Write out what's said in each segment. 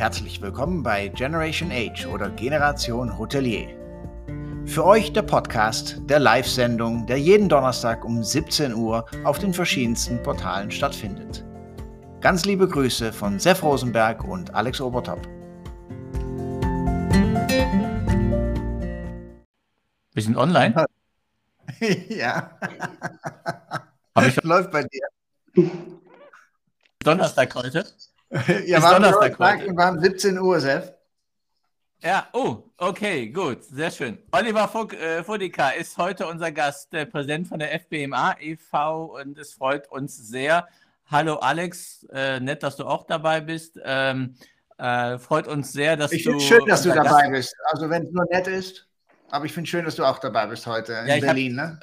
Herzlich willkommen bei Generation Age oder Generation Hotelier. Für euch der Podcast der Live-Sendung, der jeden Donnerstag um 17 Uhr auf den verschiedensten Portalen stattfindet. Ganz liebe Grüße von Sef Rosenberg und Alex Obertop. Wir sind online? ja. Hab ich Läuft bei dir. Donnerstag heute? Ja, haben Donnerstag heute. und haben 17 Uhr, Sef. Ja, oh, okay, gut, sehr schön. Oliver Fuck, äh, Fudika ist heute unser Gast, der Präsident von der FBMA e.V. und es freut uns sehr. Hallo Alex, äh, nett, dass du auch dabei bist. Ähm, äh, freut uns sehr, dass Ich du. finde es schön, dass du dabei Gast- bist. Also wenn es nur nett ist. Aber ich finde es schön, dass du auch dabei bist heute in Ja, ich hab- Berlin. Ne?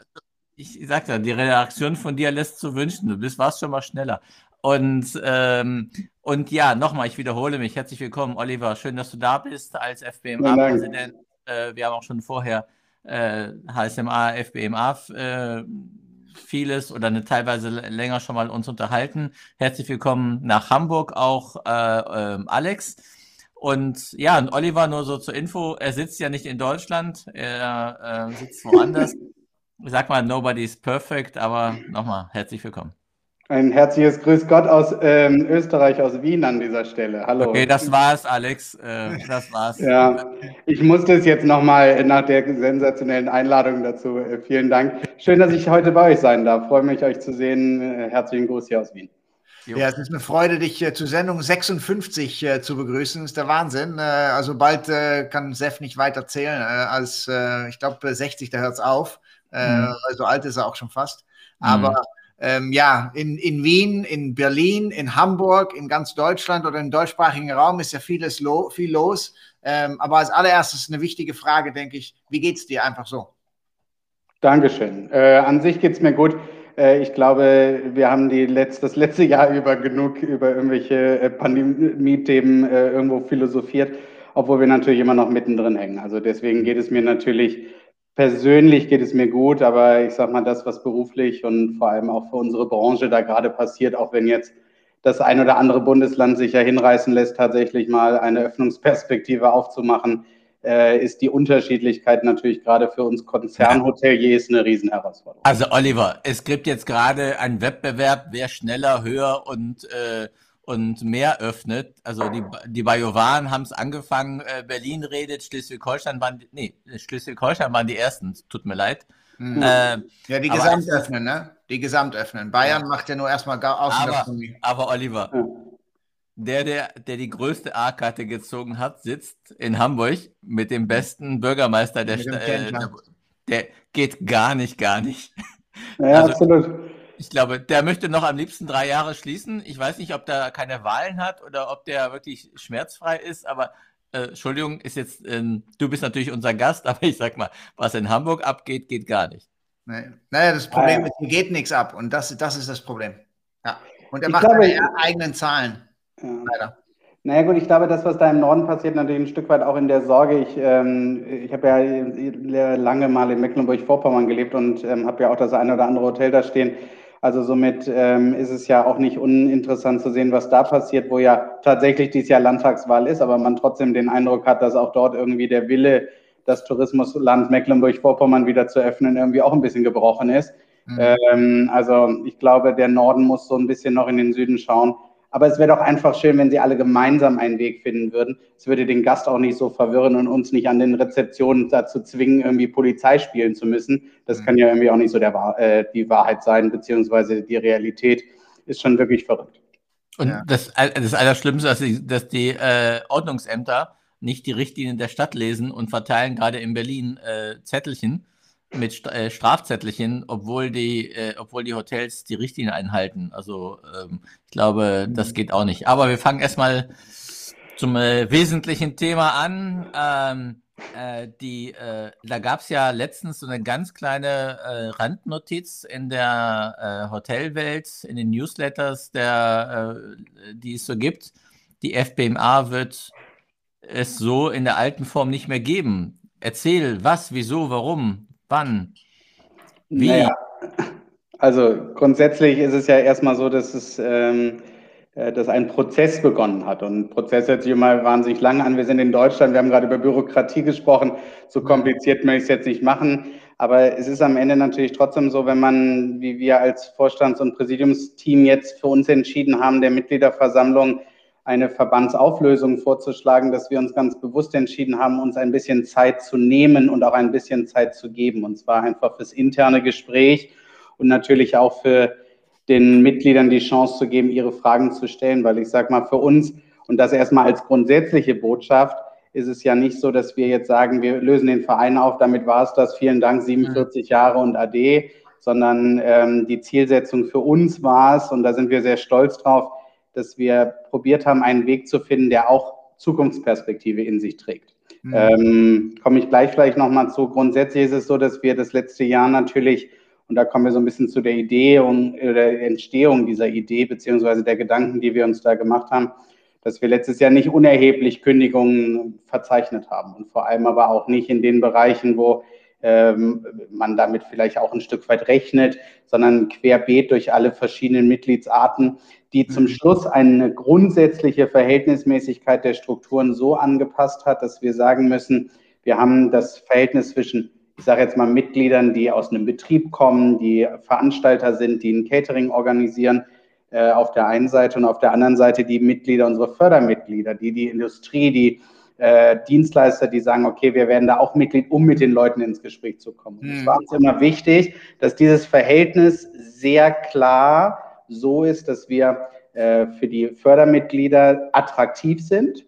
Ich sagte, ja, die Redaktion von dir lässt zu wünschen. Du bist, warst schon mal schneller. Und, ähm, und ja, nochmal, ich wiederhole mich. Herzlich willkommen, Oliver. Schön, dass du da bist als. FBMA-Präsident. Äh, wir haben auch schon vorher äh, HSMA, FBMA äh, vieles oder eine, teilweise länger schon mal uns unterhalten. Herzlich willkommen nach Hamburg auch, äh, ähm, Alex. Und ja, und Oliver, nur so zur Info, er sitzt ja nicht in Deutschland, er äh, sitzt woanders. Ich sag mal, nobody is perfect, aber nochmal herzlich willkommen. Ein herzliches Grüß Gott aus ähm, Österreich, aus Wien an dieser Stelle. Hallo. Okay, das war's, Alex. Äh, das war's. Ja, ich musste es jetzt nochmal nach der sensationellen Einladung dazu. Äh, vielen Dank. Schön, dass ich heute bei euch sein darf. Freue mich, euch zu sehen. Äh, herzlichen Gruß hier aus Wien. Ja, es ist eine Freude, dich äh, zu Sendung 56 äh, zu begrüßen. Das ist der Wahnsinn. Äh, also bald äh, kann Sef nicht weiter zählen. Äh, als, äh, ich glaube, 60, da hört es auf. Äh, Mhm. weil so alt ist er auch schon fast. Aber ähm, ja, in, in Wien, in Berlin, in Hamburg, in ganz Deutschland oder im deutschsprachigen Raum ist ja vieles lo viel los. Ähm, aber als allererstes eine wichtige Frage, denke ich, wie geht's dir einfach so? Dankeschön. Äh, an sich geht's mir gut. Äh, ich glaube, wir haben die letzt, das letzte Jahr über genug über irgendwelche äh, Pandemie-Themen äh, irgendwo philosophiert, obwohl wir natürlich immer noch mittendrin hängen. Also deswegen geht es mir natürlich persönlich geht es mir gut, aber ich sag mal, das, was beruflich und vor allem auch für unsere Branche da gerade passiert, auch wenn jetzt das ein oder andere Bundesland sich ja hinreißen lässt, tatsächlich mal eine Öffnungsperspektive aufzumachen, äh, ist die Unterschiedlichkeit natürlich gerade für uns Konzernhoteliers eine Riesenherausforderung. Also Oliver, es gibt jetzt gerade einen Wettbewerb, wer schneller, höher und, äh, und mehr öffnet. Also die, die Bajovan haben es angefangen, äh, Berlin redet, Schleswig-Holstein waren, die- nee, Schleswig-Holstein waren die ersten, tut mir leid. Mhm. Äh, Ja, die Aber Gesamtöffnen, ne? Die Gesamtöffnen. Bayern macht ja nur erstmal gar aber, Außengastronomie. aber Oliver, Ja. der, der, der die größte A-Karte gezogen hat, sitzt in Hamburg mit dem besten Bürgermeister der Stadt. Äh, der geht gar nicht, gar nicht. Ja, Also- absolut. Ich glaube, der möchte noch am liebsten drei Jahre schließen. Ich weiß nicht, ob der keine Wahlen hat oder ob der wirklich schmerzfrei ist, aber äh, Entschuldigung, ist jetzt, ähm, du bist natürlich unser Gast, aber ich sag mal, was in Hamburg abgeht, geht gar nicht. Nee. Naja, das Problem ja. ist, hier geht nichts ab und das, das ist das Problem. Ja. Und er Ich macht glaube, seine ich- eigenen Zahlen, Ja. leider. Naja gut, ich glaube, das, was da im Norden passiert, natürlich ein Stück weit auch in der Sorge. Ich, ähm, ich habe ja lange mal in Mecklenburg-Vorpommern gelebt und ähm, habe ja auch das eine oder andere Hotel da stehen. Also somit ähm, ist es ja auch nicht uninteressant zu sehen, was da passiert, wo ja tatsächlich dieses Jahr Landtagswahl ist, aber man trotzdem den Eindruck hat, dass auch dort irgendwie der Wille, das Tourismusland Mecklenburg-Vorpommern wieder zu öffnen, irgendwie auch ein bisschen gebrochen ist. Mhm. Ähm, also ich glaube, der Norden muss so ein bisschen noch in den Süden schauen. Aber es wäre doch einfach schön, wenn sie alle gemeinsam einen Weg finden würden. Es würde den Gast auch nicht so verwirren und uns nicht an den Rezeptionen dazu zwingen, irgendwie Polizei spielen zu müssen. Das Mhm. kann ja irgendwie auch nicht so der, Wahr- äh, die Wahrheit sein, beziehungsweise die Realität ist schon wirklich verrückt. Und Ja. das, das Allerschlimmste ist, dass die, dass die äh, Ordnungsämter nicht die Richtlinien der Stadt lesen und verteilen gerade in Berlin äh, Zettelchen mit äh, Strafzettelchen, obwohl die, äh, obwohl die Hotels die Richtlinien einhalten. Also ähm, ich glaube, das geht auch nicht. Aber wir fangen erstmal zum äh, wesentlichen Thema an. Ähm, äh, die, äh, da gab es ja letztens so eine ganz kleine äh, Randnotiz in der Hotelwelt, in den Newsletters, der, die es so gibt. Die FBMA wird es so in der alten Form nicht mehr geben. Erzähl, was, wieso, warum, wann, wie. Naja, also grundsätzlich ist es ja erstmal so, dass es ähm, äh, dass ein Prozess begonnen hat. Und Prozess hört sich immer wahnsinnig lang an. Wir sind in Deutschland, wir haben gerade über Bürokratie gesprochen. So kompliziert möchte ich es jetzt nicht machen. Aber es ist am Ende natürlich trotzdem so, wenn man, wie wir als Vorstands- und Präsidiumsteam jetzt für uns entschieden haben, der Mitgliederversammlung eine Verbandsauflösung vorzuschlagen, dass wir uns ganz bewusst entschieden haben, uns ein bisschen Zeit zu nehmen und auch ein bisschen Zeit zu geben. Und zwar einfach fürs interne Gespräch und natürlich auch für den Mitgliedern die Chance zu geben, ihre Fragen zu stellen, weil ich sage mal, für uns, und das erstmal als grundsätzliche Botschaft, ist es ja nicht so, dass wir jetzt sagen, wir lösen den Verein auf, damit war es das, vielen Dank, 47 Jahre und AD, sondern ähm, die Zielsetzung für uns war es, und da sind wir sehr stolz drauf, dass wir probiert haben, einen Weg zu finden, der auch Zukunftsperspektive in sich trägt. Mhm. Ähm, komme ich gleich vielleicht nochmal zu. Grundsätzlich ist es so, dass wir das letzte Jahr natürlich und da kommen wir so ein bisschen zu der Idee und der Entstehung dieser Idee, beziehungsweise der Gedanken, die wir uns da gemacht haben, dass wir letztes Jahr nicht unerheblich Kündigungen verzeichnet haben und vor allem aber auch nicht in den Bereichen, wo man damit vielleicht auch ein Stück weit rechnet, sondern querbeet durch alle verschiedenen Mitgliedsarten, die zum mhm. Schluss eine grundsätzliche Verhältnismäßigkeit der Strukturen so angepasst hat, dass wir sagen müssen, wir haben das Verhältnis zwischen ich sage jetzt mal Mitgliedern, die aus einem Betrieb kommen, die Veranstalter sind, die ein Catering organisieren, äh, auf der einen Seite und auf der anderen Seite die Mitglieder, unsere Fördermitglieder, die die Industrie, die äh, Dienstleister, die sagen, okay, wir werden da auch Mitglied, um mit den Leuten ins Gespräch zu kommen. Mhm. Es war uns immer wichtig, dass dieses Verhältnis sehr klar so ist, dass wir äh, für die Fördermitglieder attraktiv sind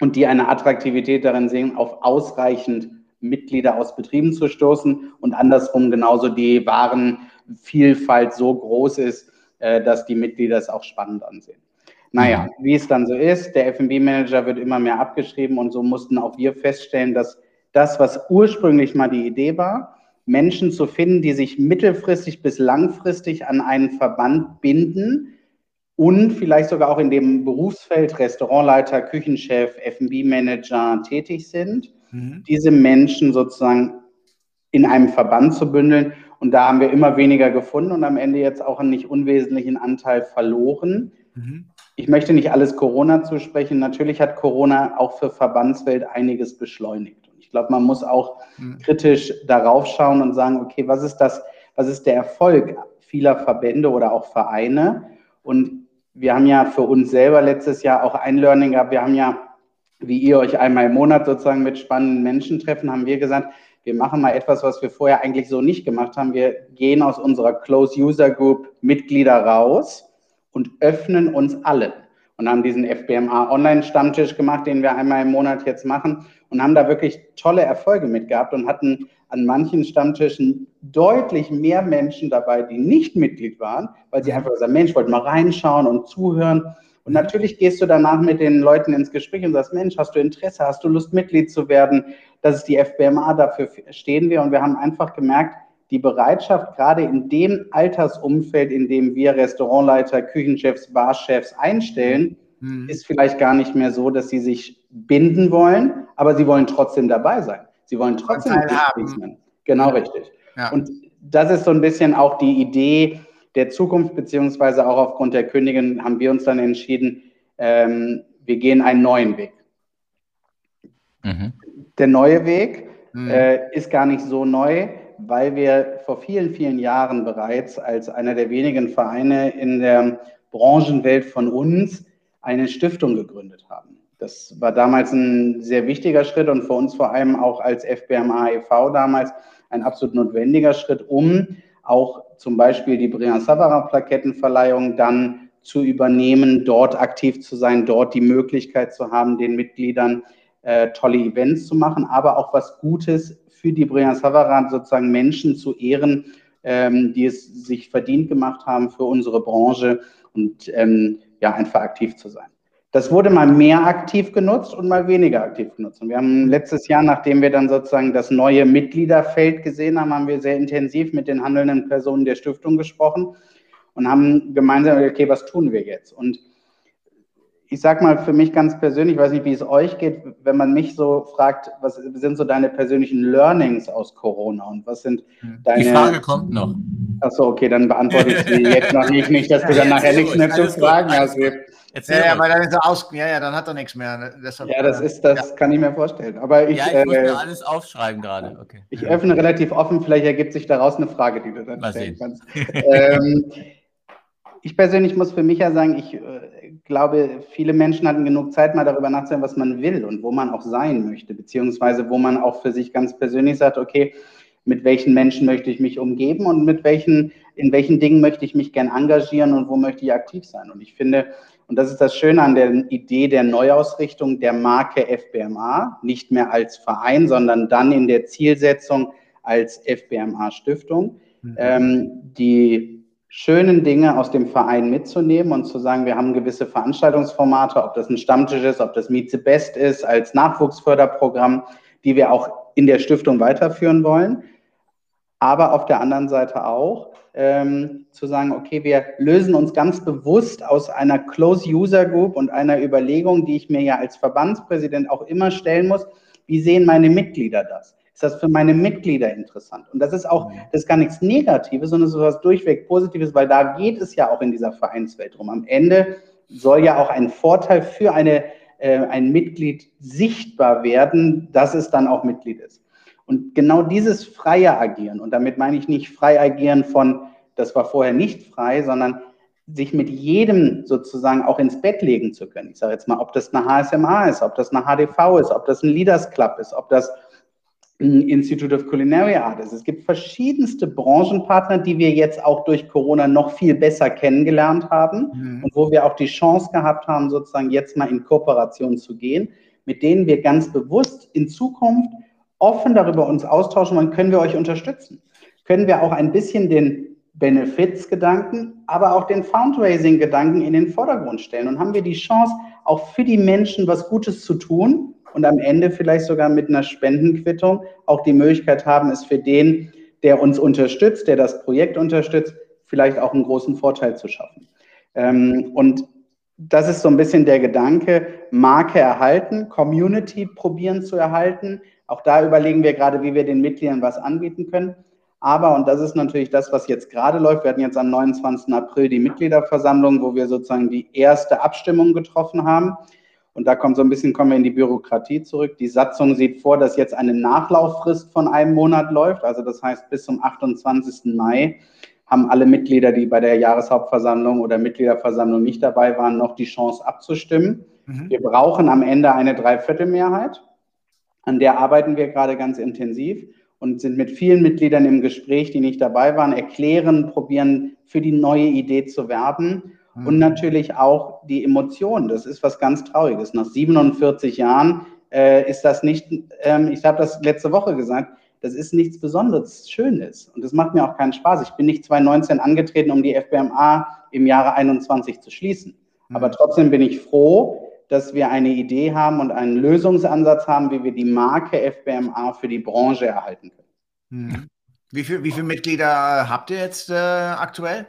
und die eine Attraktivität darin sehen, auf ausreichend Mitglieder aus Betrieben zu stoßen und andersrum genauso die Warenvielfalt so groß ist, äh, dass die Mitglieder es auch spannend ansehen. Naja, mhm. wie es dann so ist, der FB-Manager wird immer mehr abgeschrieben und so mussten auch wir feststellen, dass das, was ursprünglich mal die Idee war, Menschen zu finden, die sich mittelfristig bis langfristig an einen Verband binden und vielleicht sogar auch in dem Berufsfeld Restaurantleiter, Küchenchef, FB-Manager tätig sind, mhm. diese Menschen sozusagen in einem Verband zu bündeln. Und da haben wir immer weniger gefunden und am Ende jetzt auch einen nicht unwesentlichen Anteil verloren. Mhm. Ich möchte nicht alles Corona zusprechen. Natürlich hat Corona auch für Verbandswelt einiges beschleunigt. Und ich glaube, man muss auch mhm. kritisch darauf schauen und sagen, okay, was ist das, was ist der Erfolg vieler Verbände oder auch Vereine? Und wir haben ja für uns selber letztes Jahr auch ein Learning gehabt. Wir haben ja wie ihr euch einmal im Monat sozusagen mit spannenden Menschen treffen, haben wir gesagt, wir machen mal etwas, was wir vorher eigentlich so nicht gemacht haben. Wir gehen aus unserer Close User Group Mitglieder raus und öffnen uns alle und haben diesen FBMA Online-Stammtisch gemacht, den wir einmal im Monat jetzt machen und haben da wirklich tolle Erfolge mit gehabt und hatten an manchen Stammtischen deutlich mehr Menschen dabei, die nicht Mitglied waren, weil sie einfach gesagt, Mensch, wollte mal reinschauen und zuhören. Und natürlich gehst du danach mit den Leuten ins Gespräch und sagst, Mensch, hast du Interesse, hast du Lust, Mitglied zu werden? Das ist die FBMA, dafür stehen wir. Und wir haben einfach gemerkt, die Bereitschaft, gerade in dem Altersumfeld, in dem wir Restaurantleiter, Küchenchefs, Barchefs einstellen, mhm. ist vielleicht gar nicht mehr so, dass sie sich binden wollen, aber sie wollen trotzdem dabei sein. Sie wollen trotzdem haben. Genau richtig. Ja. Und das ist so ein bisschen auch die Idee, der Zukunft, beziehungsweise auch aufgrund der Königin, haben wir uns dann entschieden, ähm, wir gehen einen neuen Weg. Mhm. Der neue Weg mhm. äh, ist gar nicht so neu, weil wir vor vielen, vielen Jahren bereits als einer der wenigen Vereine in der Branchenwelt von uns eine Stiftung gegründet haben. Das war damals ein sehr wichtiger Schritt und für uns vor allem auch als FBMA e.V. damals ein absolut notwendiger Schritt, um auch zum Beispiel die Brian Savara Plakettenverleihung dann zu übernehmen, dort aktiv zu sein, dort die Möglichkeit zu haben, den Mitgliedern äh, tolle Events zu machen, aber auch was Gutes für die Brian Savara sozusagen Menschen zu ehren, ähm, die es sich verdient gemacht haben für unsere Branche und ähm, ja, einfach aktiv zu sein. Das wurde mal mehr aktiv genutzt und mal weniger aktiv genutzt. Und wir haben letztes Jahr, nachdem wir dann sozusagen das neue Mitgliederfeld gesehen haben, haben wir sehr intensiv mit den handelnden Personen der Stiftung gesprochen und haben gemeinsam, okay, was tun wir jetzt? Und ich sage mal für mich ganz persönlich, ich weiß nicht, wie es euch geht, wenn man mich so fragt, was sind so deine persönlichen Learnings aus Corona und was sind deine... Die Frage kommt noch. Achso, okay, dann beantworte ich sie jetzt noch nicht, nicht, dass du dann nachher nichts mehr zu fragen hast. Ja, ja, weil dann ist er aus, ja, ja, dann hat er nichts mehr. Deshalb, ja, das ist, das ja. kann ich mir vorstellen. Aber ich, ja, ich muss äh, mir alles aufschreiben gerade. Okay. Ich öffne relativ offen, vielleicht ergibt sich daraus eine Frage, die du dann Mal stellen sehen. kannst. ähm, ich persönlich muss für mich ja sagen, ich äh, glaube, viele Menschen hatten genug Zeit, mal darüber nachzudenken, was man will und wo man auch sein möchte, beziehungsweise wo man auch für sich ganz persönlich sagt, okay, mit welchen Menschen möchte ich mich umgeben und mit welchen, in welchen Dingen möchte ich mich gern engagieren und wo möchte ich aktiv sein. Und ich finde, und das ist das Schöne an der Idee der Neuausrichtung der Marke FBMA, nicht mehr als Verein, sondern dann in der Zielsetzung als FBMA Stiftung, mhm. ähm, die schönen Dinge aus dem Verein mitzunehmen und zu sagen, wir haben gewisse Veranstaltungsformate, ob das ein Stammtisch ist, ob das Meet the Best ist, als Nachwuchsförderprogramm, die wir auch in der Stiftung weiterführen wollen. Aber auf der anderen Seite auch ähm, zu sagen, okay, wir lösen uns ganz bewusst aus einer Close User Group und einer Überlegung, die ich mir ja als Verbandspräsident auch immer stellen muss, wie sehen meine Mitglieder das? Ist das für meine Mitglieder interessant? Und das ist auch, das ist gar nichts Negatives, sondern so etwas durchweg Positives, weil da geht es ja auch in dieser Vereinswelt rum. Am Ende soll ja auch ein Vorteil für eine, äh, ein Mitglied sichtbar werden, dass es dann auch Mitglied ist. Und genau dieses freie Agieren, und damit meine ich nicht frei agieren von, das war vorher nicht frei, sondern sich mit jedem sozusagen auch ins Bett legen zu können. Ich sage jetzt mal, ob das eine HSMA ist, ob das eine HDV ist, ob das ein Leaders Club ist, ob das Institute of Culinary Arts. Es gibt verschiedenste Branchenpartner, die wir jetzt auch durch Corona noch viel besser kennengelernt haben mhm. und wo wir auch die Chance gehabt haben, sozusagen jetzt mal in Kooperation zu gehen, mit denen wir ganz bewusst in Zukunft offen darüber uns austauschen wollen, können wir euch unterstützen. Können wir auch ein bisschen den Benefits-Gedanken, aber auch den Fundraising-Gedanken in den Vordergrund stellen und haben wir die Chance, auch für die Menschen was Gutes zu tun und am Ende vielleicht sogar mit einer Spendenquittung auch die Möglichkeit haben, es für den, der uns unterstützt, der das Projekt unterstützt, vielleicht auch einen großen Vorteil zu schaffen. Ähm, und das ist so ein bisschen der Gedanke, Marke erhalten, Community probieren zu erhalten. Auch da überlegen wir gerade, wie wir den Mitgliedern was anbieten können. Aber, und das ist natürlich das, was jetzt gerade läuft, wir hatten jetzt am 29. April die Mitgliederversammlung, wo wir sozusagen die erste Abstimmung getroffen haben. Und da kommt so ein bisschen, kommen wir in die Bürokratie zurück. Die Satzung sieht vor, dass jetzt eine Nachlauffrist von einem Monat läuft. Also das heißt, bis zum 28. Mai haben alle Mitglieder, die bei der Jahreshauptversammlung oder Mitgliederversammlung nicht dabei waren, noch die Chance abzustimmen. Mhm. Wir brauchen am Ende eine Dreiviertelmehrheit. An der arbeiten wir gerade ganz intensiv und sind mit vielen Mitgliedern im Gespräch, die nicht dabei waren, erklären, probieren für die neue Idee zu werben und mhm. natürlich auch die Emotionen. Das ist was ganz Trauriges. Nach 47 Jahren äh, ist das nicht, ähm, ich habe das letzte Woche gesagt, das ist nichts Besonderes Schönes. Und das macht mir auch keinen Spaß. Ich bin nicht 2019 angetreten, um die FBMA im Jahre 21 zu schließen. Mhm. Aber trotzdem bin ich froh, dass wir eine Idee haben und einen Lösungsansatz haben, wie wir die Marke FBMA für die Branche erhalten können. Mhm. Wie, viel, wie viele Mitglieder habt ihr jetzt äh, aktuell?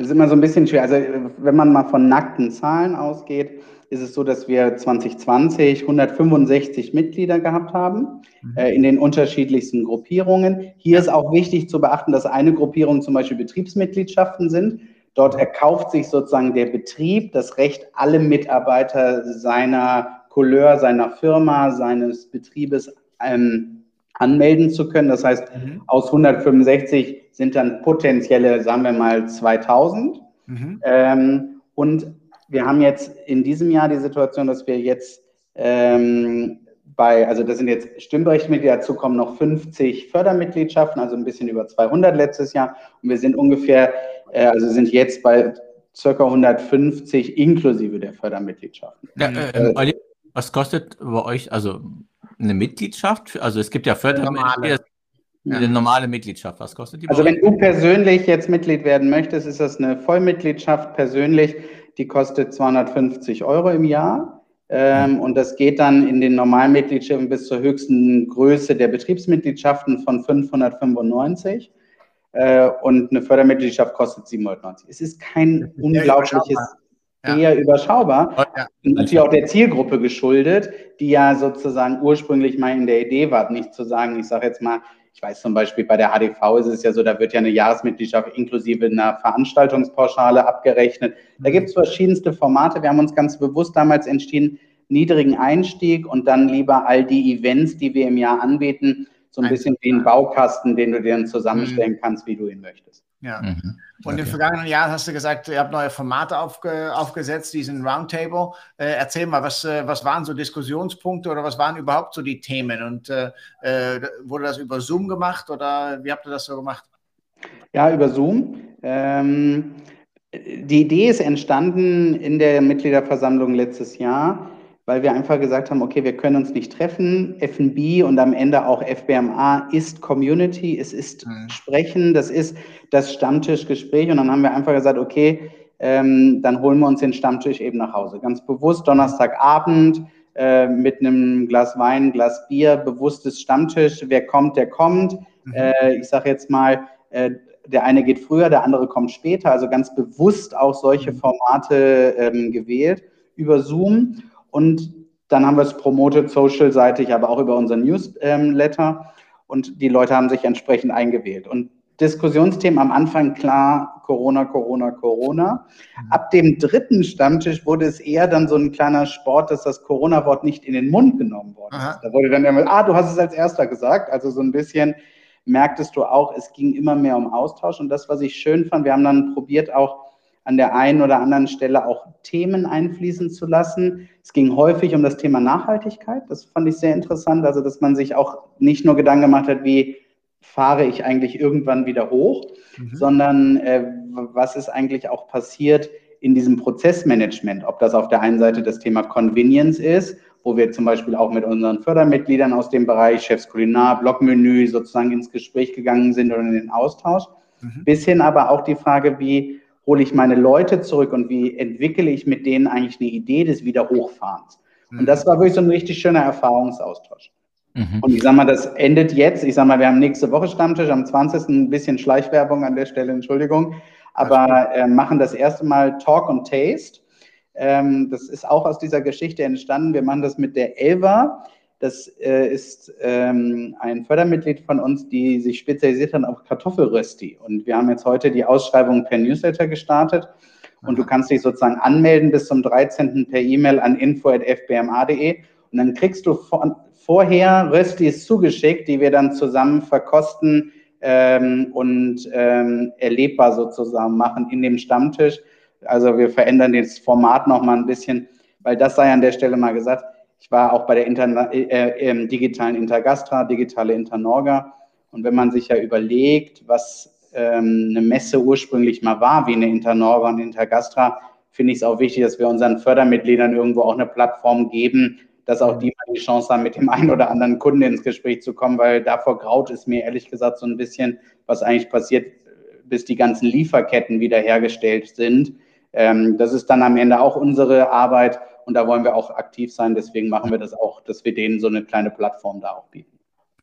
Das ist immer so ein bisschen schwer. Also wenn man mal von nackten Zahlen ausgeht, ist es so, dass wir 2020 165 Mitglieder gehabt haben mhm. äh, in den unterschiedlichsten Gruppierungen. Hier ist auch wichtig zu beachten, dass eine Gruppierung zum Beispiel Betriebsmitgliedschaften sind. Dort erkauft sich sozusagen der Betrieb das Recht, alle Mitarbeiter seiner Couleur, seiner Firma, seines Betriebes ähm, anmelden zu können. Das heißt, mhm. aus 165 sind dann potenzielle, sagen wir mal, 2000. Mhm. Ähm, und wir haben jetzt in diesem Jahr die Situation, dass wir jetzt ähm, bei, also das sind jetzt Stimmberechtigte, dazu kommen noch 50 Fördermitgliedschaften, also ein bisschen über 200 letztes Jahr. Und wir sind ungefähr, äh, also sind jetzt bei circa 150 inklusive der Fördermitgliedschaften. Ja, äh, äh, was kostet bei euch, also eine Mitgliedschaft? Also es gibt ja Fördermitglieder, ja. Eine normale Mitgliedschaft, was kostet die? Also wenn du persönlich jetzt Mitglied werden möchtest, ist das eine Vollmitgliedschaft persönlich, die kostet 250 Euro im Jahr. Ähm, und das geht dann in den normalen Mitgliedschaften bis zur höchsten Größe der Betriebsmitgliedschaften von 595. Äh, und eine Fördermitgliedschaft kostet 790. Es ist kein unglaubliches, ja. eher überschaubar. Oh, ja. Und natürlich auch der Zielgruppe geschuldet, die ja sozusagen ursprünglich mal in der Idee war, nicht zu sagen, ich sage jetzt mal, Ich weiß zum Beispiel, bei der HDV ist es ja so, da wird ja eine Jahresmitgliedschaft inklusive einer Veranstaltungspauschale abgerechnet. Da mhm. gibt es verschiedenste Formate. Wir haben uns ganz bewusst damals entschieden, niedrigen Einstieg und dann lieber all die Events, die wir im Jahr anbieten, so ein bisschen wie ein Baukasten, den du dir dann zusammenstellen mhm. kannst, wie du ihn möchtest. Ja. Mhm. Und okay. im vergangenen Jahr hast du gesagt, ihr habt neue Formate aufge, aufgesetzt, diesen Roundtable. Äh, erzähl mal, was, äh, was waren so Diskussionspunkte oder was waren überhaupt so die Themen? Und äh, äh, wurde das über Zoom gemacht oder wie habt ihr das so gemacht? Ja, über Zoom. Ähm, die Idee ist entstanden in der Mitgliederversammlung letztes Jahr weil wir einfach gesagt haben, okay, wir können uns nicht treffen. FNB und am Ende auch FBMA ist Community, es ist mhm. Sprechen, das ist das Stammtischgespräch. Und dann haben wir einfach gesagt, okay, ähm, dann holen wir uns den Stammtisch eben nach Hause. Ganz bewusst Donnerstagabend äh, mit einem Glas Wein, Glas Bier, bewusstes Stammtisch. Wer kommt, der kommt. Mhm. Äh, ich sage jetzt mal, äh, der eine geht früher, der andere kommt später. Also ganz bewusst auch solche mhm. Formate ähm, gewählt über Zoom. Und dann haben wir es promotet, social-seitig, aber auch über unseren Newsletter. Und die Leute haben sich entsprechend eingewählt. Und Diskussionsthemen am Anfang klar, Corona, Corona, Corona. Mhm. Ab dem dritten Stammtisch wurde es eher dann so ein kleiner Sport, dass das Corona-Wort nicht in den Mund genommen worden ist. Da wurde dann immer, ah, du hast es als erster gesagt. Also so ein bisschen merktest du auch, es ging immer mehr um Austausch. Und das, was ich schön fand, wir haben dann probiert auch an der einen oder anderen Stelle auch Themen einfließen zu lassen. Es ging häufig um das Thema Nachhaltigkeit. Das fand ich sehr interessant. Also, dass man sich auch nicht nur Gedanken gemacht hat, wie fahre ich eigentlich irgendwann wieder hoch, mhm. sondern äh, was ist eigentlich auch passiert in diesem Prozessmanagement. Ob das auf der einen Seite das Thema Convenience ist, wo wir zum Beispiel auch mit unseren Fördermitgliedern aus dem Bereich Chefs Kulinar, Blockmenü sozusagen ins Gespräch gegangen sind oder in den Austausch, mhm. bis hin aber auch die Frage, wie hole ich meine Leute zurück und wie entwickle ich mit denen eigentlich eine Idee des Wiederhochfahrens. Und das war wirklich so ein richtig schöner Erfahrungsaustausch. Mhm. Und ich sag mal, das endet jetzt. Ich sag mal, wir haben nächste Woche Stammtisch am 20. ein bisschen Schleichwerbung an der Stelle, Entschuldigung. Aber äh, machen das erste Mal Talk und Taste. Ähm, das ist auch aus dieser Geschichte entstanden. Wir machen das mit der Elva. Das äh, ist ähm, ein Fördermitglied von uns, die sich spezialisiert hat auf Kartoffelrösti. Und wir haben jetzt heute die Ausschreibung per Newsletter gestartet. Und du kannst dich sozusagen anmelden bis zum 13. per E-Mail an info.fbma.de. Und dann kriegst du vor, vorher Röstis zugeschickt, die wir dann zusammen verkosten ähm, und ähm, erlebbar sozusagen machen in dem Stammtisch. Also wir verändern das Format nochmal ein bisschen, weil das sei an der Stelle mal gesagt, ich war auch bei der Interna äh, äh, digitalen Intergastra, digitale Internorga. Und wenn man sich ja überlegt, was ähm, eine Messe ursprünglich mal war, wie eine Internorga und Intergastra, finde ich es auch wichtig, dass wir unseren Fördermitgliedern irgendwo auch eine Plattform geben, dass auch die mal die Chance haben, mit dem einen oder anderen Kunden ins Gespräch zu kommen, weil davor graut es mir ehrlich gesagt so ein bisschen, was eigentlich passiert, bis die ganzen Lieferketten wiederhergestellt sind. Ähm, das ist dann am Ende auch unsere Arbeit und da wollen wir auch aktiv sein. Deswegen machen wir das auch, dass wir denen so eine kleine Plattform da auch bieten.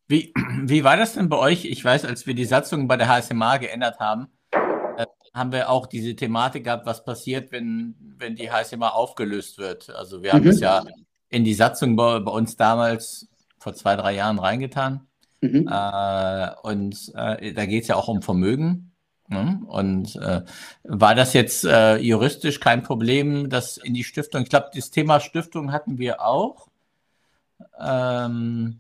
Wie, wie war das denn bei euch? Ich weiß, als wir die Satzung bei der HSMA geändert haben, äh, haben wir auch diese Thematik gehabt, was passiert, wenn, wenn die HSMA aufgelöst wird. Also wir haben mhm. es ja in die Satzung bei, bei, uns damals vor zwei, drei Jahren reingetan. Mhm. Äh, und äh, da geht es ja auch um Vermögen. Ne? Und äh, war das jetzt äh, juristisch kein Problem, das in die Stiftung? Ich glaube, das Thema Stiftung hatten wir auch. Ähm,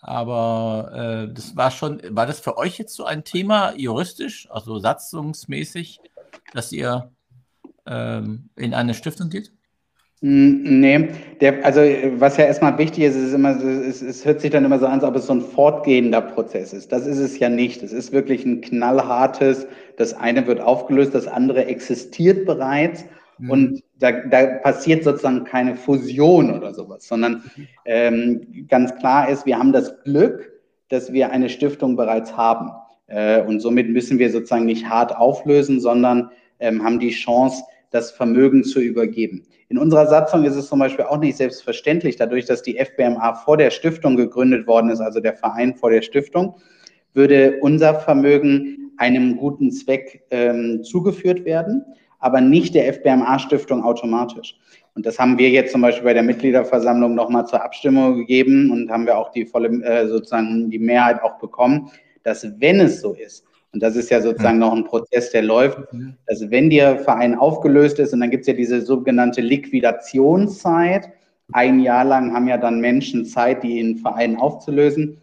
aber äh, das war schon, war das für euch jetzt so ein Thema juristisch, also satzungsmäßig, dass ihr ähm, in eine Stiftung geht? Nee, der, also was ja erstmal wichtig ist, ist immer, es, es hört sich dann immer so an, als ob es so ein fortgehender Prozess ist. Das ist es ja nicht. Es ist wirklich ein knallhartes, das eine wird aufgelöst, das andere existiert bereits mhm. und da, da passiert sozusagen keine Fusion oder sowas, sondern ähm, ganz klar ist, wir haben das Glück, dass wir eine Stiftung bereits haben. Äh, und somit müssen wir sozusagen nicht hart auflösen, sondern ähm, haben die Chance, das Vermögen zu übergeben. In unserer Satzung ist es zum Beispiel auch nicht selbstverständlich, dadurch, dass die FBMA vor der Stiftung gegründet worden ist, also der Verein vor der Stiftung, würde unser Vermögen einem guten Zweck ähm, zugeführt werden, aber nicht der FBMA-Stiftung automatisch. Und das haben wir jetzt zum Beispiel bei der Mitgliederversammlung nochmal zur Abstimmung gegeben und haben wir auch die volle, äh, sozusagen die Mehrheit auch bekommen, dass wenn es so ist, und das ist ja sozusagen noch ein Prozess, der läuft, dass wenn der Verein aufgelöst ist, und dann gibt es ja diese sogenannte Liquidationszeit, ein Jahr lang haben ja dann Menschen Zeit, die in Verein aufzulösen.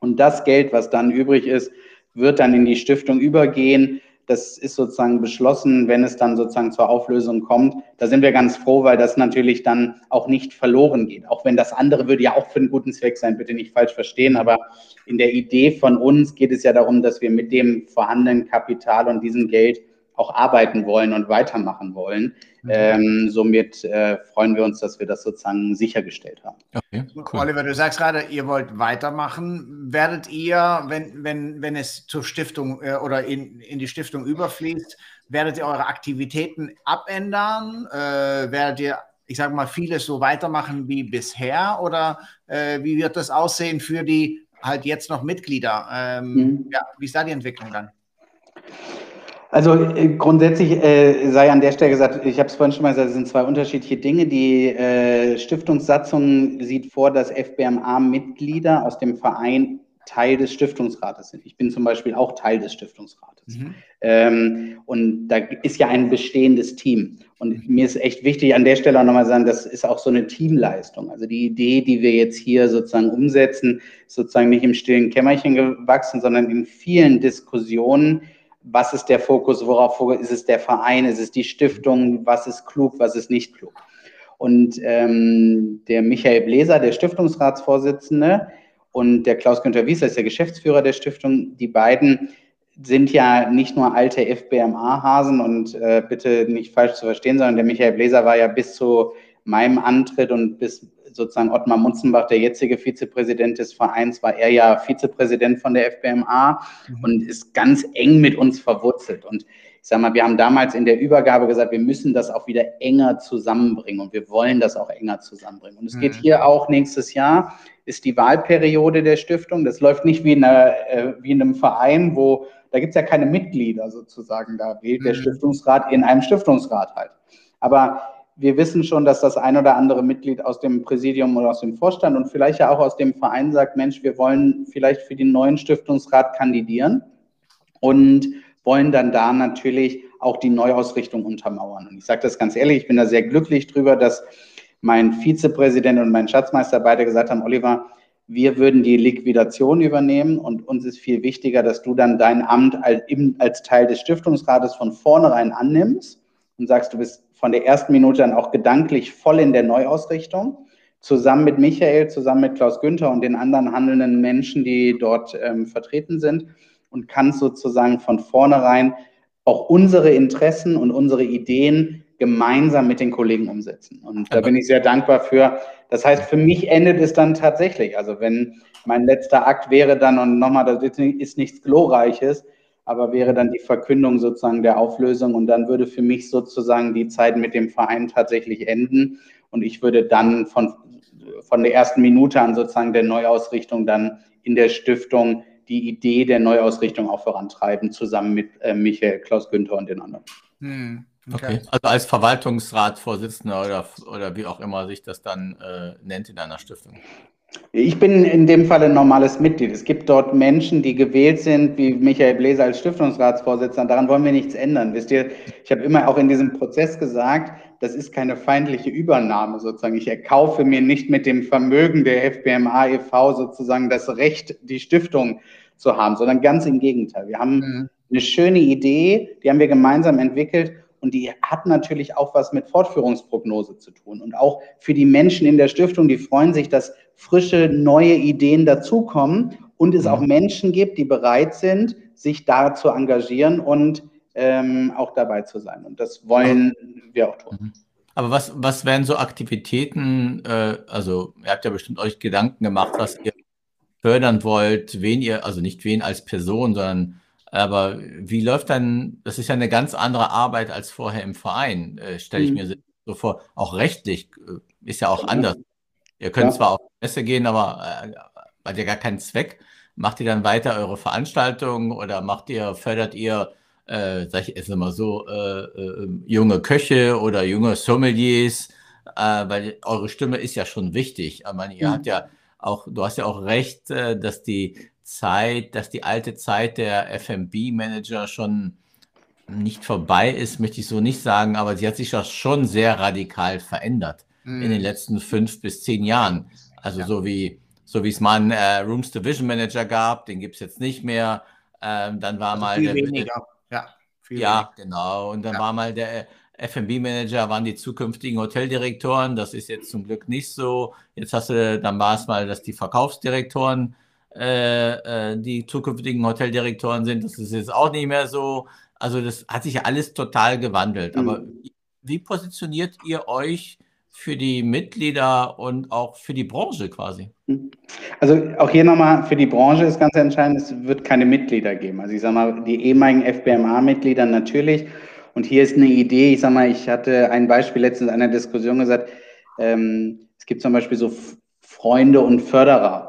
Und das Geld, was dann übrig ist, wird dann in die Stiftung übergehen. Das ist sozusagen beschlossen, wenn es dann sozusagen zur Auflösung kommt. Da sind wir ganz froh, weil das natürlich dann auch nicht verloren geht. Auch wenn das andere würde ja auch für einen guten Zweck sein, bitte nicht falsch verstehen. Aber in der Idee von uns geht es ja darum, dass wir mit dem vorhandenen Kapital und diesem Geld auch arbeiten wollen und weitermachen wollen. Mhm. Ähm, somit äh, freuen wir uns, dass wir das sozusagen sichergestellt haben. Okay, cool. Oliver, du sagst gerade, ihr wollt weitermachen. Werdet ihr, wenn, wenn, wenn es zur Stiftung äh, oder in, in die Stiftung überfließt, werdet ihr eure Aktivitäten abändern? Äh, werdet ihr, ich sage mal, vieles so weitermachen wie bisher? Oder äh, wie wird das aussehen für die halt jetzt noch Mitglieder? Ähm, mhm. ja, wie ist da die Entwicklung dann? Also äh, grundsätzlich äh, sei an der Stelle gesagt, ich habe es vorhin schon mal gesagt, es sind zwei unterschiedliche Dinge. Die äh, Stiftungssatzung sieht vor, dass FBMA-Mitglieder aus dem Verein Teil des Stiftungsrates sind. Ich bin zum Beispiel auch Teil des Stiftungsrates. Mhm. Ähm, und da ist ja ein bestehendes Team. Und mir ist echt wichtig, an der Stelle auch nochmal sagen, das ist auch so eine Teamleistung. Also die Idee, die wir jetzt hier sozusagen umsetzen, ist sozusagen nicht im stillen Kämmerchen gewachsen, sondern in vielen Diskussionen, was ist der Fokus, worauf ist es der Verein, ist es die Stiftung, was ist klug, was ist nicht klug. Und ähm, der Michael Bläser, der Stiftungsratsvorsitzende, und der Klaus-Günther Wieser ist der Geschäftsführer der Stiftung, die beiden sind ja nicht nur alte FBMA-Hasen und äh, bitte nicht falsch zu verstehen, sondern der Michael Bläser war ja bis zu meinem Antritt und bis sozusagen Ottmar Munzenbach, der jetzige Vizepräsident des Vereins, war er ja Vizepräsident von der FBMA mhm. und ist ganz eng mit uns verwurzelt. Und ich sage mal, wir haben damals in der Übergabe gesagt, wir müssen das auch wieder enger zusammenbringen und wir wollen das auch enger zusammenbringen. Und es mhm. geht hier auch nächstes Jahr, ist die Wahlperiode der Stiftung. Das läuft nicht wie, eine, äh, wie in einem Verein, wo da gibt es ja keine Mitglieder sozusagen, da wählt mhm. der Stiftungsrat in einem Stiftungsrat halt. Aber wir wissen schon, dass das ein oder andere Mitglied aus dem Präsidium oder aus dem Vorstand und vielleicht ja auch aus dem Verein sagt, Mensch, wir wollen vielleicht für den neuen Stiftungsrat kandidieren und wollen dann da natürlich auch die Neuausrichtung untermauern. Und ich sage das ganz ehrlich, ich bin da sehr glücklich drüber, dass mein Vizepräsident und mein Schatzmeister beide gesagt haben, Oliver, wir würden die Liquidation übernehmen und uns ist viel wichtiger, dass du dann dein Amt als, als Teil des Stiftungsrates von vornherein annimmst und sagst, du bist von der ersten Minute dann auch gedanklich voll in der Neuausrichtung, zusammen mit Michael, zusammen mit Klaus Günther und den anderen handelnden Menschen, die dort ähm, vertreten sind und kann sozusagen von vornherein auch unsere Interessen und unsere Ideen gemeinsam mit den Kollegen umsetzen. Und da bin ich sehr dankbar für. Das heißt, für mich endet es dann tatsächlich. Also wenn mein letzter Akt wäre dann, und nochmal, das ist nichts Glorreiches, aber wäre dann die Verkündung sozusagen der Auflösung und dann würde für mich sozusagen die Zeit mit dem Verein tatsächlich enden und ich würde dann von, von der ersten Minute an sozusagen der Neuausrichtung dann in der Stiftung die Idee der Neuausrichtung auch vorantreiben, zusammen mit äh, Michael, Klaus Günther und den anderen. Hm, okay. okay. Also als Verwaltungsratsvorsitzender oder, oder wie auch immer sich das dann äh, nennt in einer Stiftung. Ich bin in dem Fall ein normales Mitglied. Es gibt dort Menschen, die gewählt sind, wie Michael Bläser als Stiftungsratsvorsitzender. Daran wollen wir nichts ändern. Wisst ihr, ich habe immer auch in diesem Prozess gesagt, das ist keine feindliche Übernahme sozusagen. Ich erkaufe mir nicht mit dem Vermögen der FBMA e.V. sozusagen das Recht, die Stiftung zu haben, sondern ganz im Gegenteil. Wir haben mhm. eine schöne Idee, die haben wir gemeinsam entwickelt und die hat natürlich auch was mit Fortführungsprognose zu tun. Und auch für die Menschen in der Stiftung, die freuen sich, dass frische, neue Ideen dazukommen und es auch Menschen gibt, die bereit sind, sich da zu engagieren und ähm, auch dabei zu sein. Und das wollen wir auch tun. Mhm. Aber was, was wären so Aktivitäten, äh, also ihr habt ja bestimmt euch Gedanken gemacht, was ihr fördern wollt, wen ihr, also nicht wen als Person, sondern aber wie läuft dann, das ist ja eine ganz andere Arbeit als vorher im Verein, äh, stelle ich mhm. mir so vor. Auch rechtlich äh, ist ja auch anders. Ihr könnt ja. zwar auf Messe gehen, aber äh, hat ja gar keinen Zweck. Macht ihr dann weiter eure Veranstaltungen oder macht ihr, fördert ihr, äh, sag ich jetzt mal so, äh, äh, junge Köche oder junge Sommeliers? Äh, weil eure Stimme ist ja schon wichtig. Ich meine, ihr mhm. habt ja auch, du hast ja auch recht, dass die Zeit, dass die alte Zeit der FMB-Manager schon nicht vorbei ist, möchte ich so nicht sagen, aber sie hat sich ja schon sehr radikal verändert mhm. in den letzten fünf bis zehn Jahren. Also ja. so wie so wie es mal einen äh, Rooms Division Manager gab, den gibt es jetzt nicht mehr. Ähm, dann war also mal viel der, weniger. Ja, viel ja weniger. genau. Und dann ja. war mal der F&B Manager, waren die zukünftigen Hoteldirektoren. Das ist jetzt zum Glück nicht so. Jetzt hast du, dann war es mal, dass die Verkaufsdirektoren äh, äh, die zukünftigen Hoteldirektoren sind. Das ist jetzt auch nicht mehr so. Also das hat sich ja alles total gewandelt. Mhm. Aber wie positioniert ihr euch für die Mitglieder und auch für die Branche quasi? Also auch hier nochmal für die Branche ist ganz entscheidend, es wird keine Mitglieder geben. Also ich sage mal, die ehemaligen FBMA-Mitglieder natürlich. Und hier ist eine Idee, ich sage mal, ich hatte ein Beispiel letztens in einer Diskussion gesagt, ähm, es gibt zum Beispiel so Freunde und Förderer